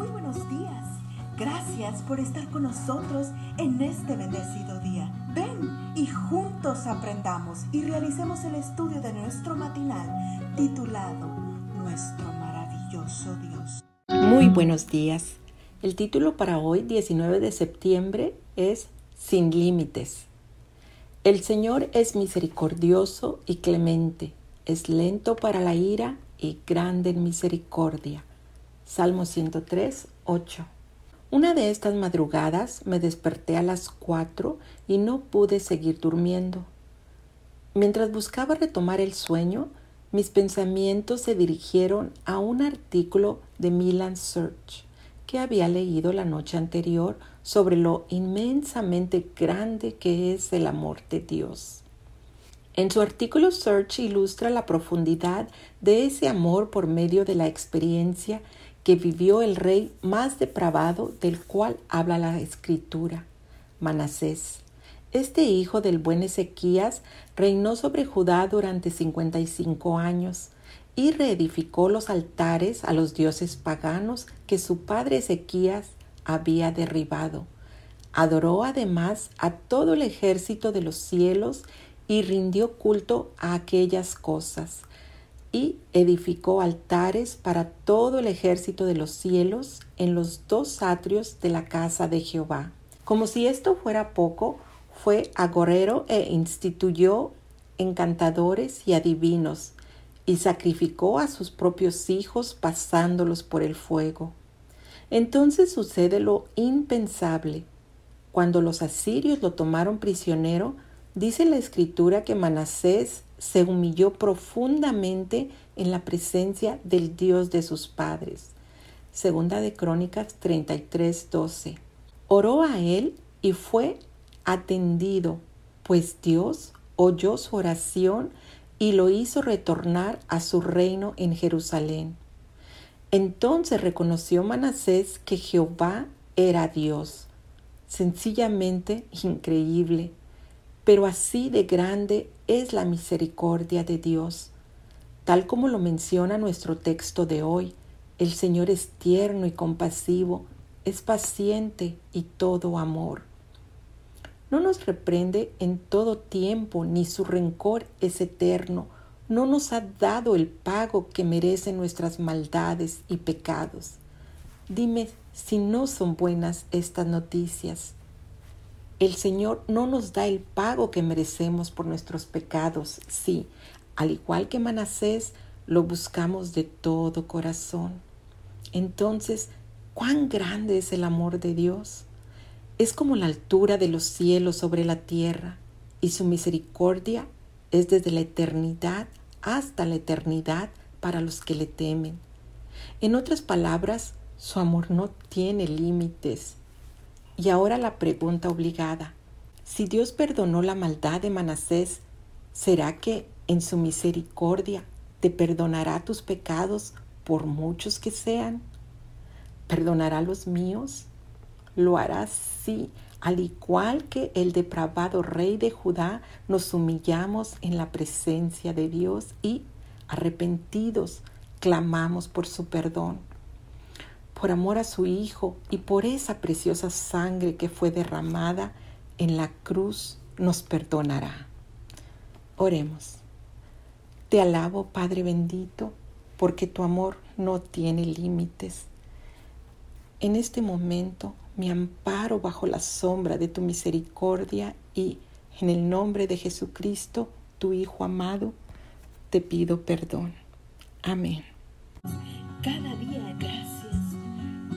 Muy buenos días. Gracias por estar con nosotros en este bendecido día. Ven y juntos aprendamos y realicemos el estudio de nuestro matinal titulado Nuestro maravilloso Dios. Muy buenos días. El título para hoy, 19 de septiembre, es Sin límites. El Señor es misericordioso y clemente, es lento para la ira y grande en misericordia. Salmo 103, 8. Una de estas madrugadas me desperté a las cuatro y no pude seguir durmiendo. Mientras buscaba retomar el sueño, mis pensamientos se dirigieron a un artículo de Milan Search que había leído la noche anterior sobre lo inmensamente grande que es el amor de Dios. En su artículo Search ilustra la profundidad de ese amor por medio de la experiencia que vivió el rey más depravado del cual habla la escritura, Manasés. Este hijo del buen Ezequías reinó sobre Judá durante 55 años y reedificó los altares a los dioses paganos que su padre Ezequías había derribado. Adoró además a todo el ejército de los cielos y rindió culto a aquellas cosas y edificó altares para todo el ejército de los cielos en los dos atrios de la casa de Jehová. Como si esto fuera poco, fue agorero e instituyó encantadores y adivinos, y sacrificó a sus propios hijos pasándolos por el fuego. Entonces sucede lo impensable. Cuando los asirios lo tomaron prisionero, dice la escritura que Manasés se humilló profundamente en la presencia del Dios de sus padres. Segunda de Crónicas 33, 12. Oró a él y fue atendido, pues Dios oyó su oración y lo hizo retornar a su reino en Jerusalén. Entonces reconoció Manasés que Jehová era Dios. Sencillamente increíble pero así de grande es la misericordia de Dios. Tal como lo menciona nuestro texto de hoy, el Señor es tierno y compasivo, es paciente y todo amor. No nos reprende en todo tiempo, ni su rencor es eterno. No nos ha dado el pago que merecen nuestras maldades y pecados. Dime si no son buenas estas noticias. El Señor no nos da el pago que merecemos por nuestros pecados. Sí, al igual que Manasés, lo buscamos de todo corazón. Entonces, ¿cuán grande es el amor de Dios? Es como la altura de los cielos sobre la tierra, y su misericordia es desde la eternidad hasta la eternidad para los que le temen. En otras palabras, su amor no tiene límites y ahora la pregunta obligada. Si Dios perdonó la maldad de Manasés, ¿será que en su misericordia te perdonará tus pecados por muchos que sean? ¿Perdonará los míos? Lo hará sí, al igual que el depravado rey de Judá, nos humillamos en la presencia de Dios y, arrepentidos, clamamos por su perdón por amor a su Hijo y por esa preciosa sangre que fue derramada en la cruz, nos perdonará. Oremos. Te alabo, Padre bendito, porque tu amor no tiene límites. En este momento me amparo bajo la sombra de tu misericordia y en el nombre de Jesucristo, tu Hijo amado, te pido perdón. Amén. Cada día Gracias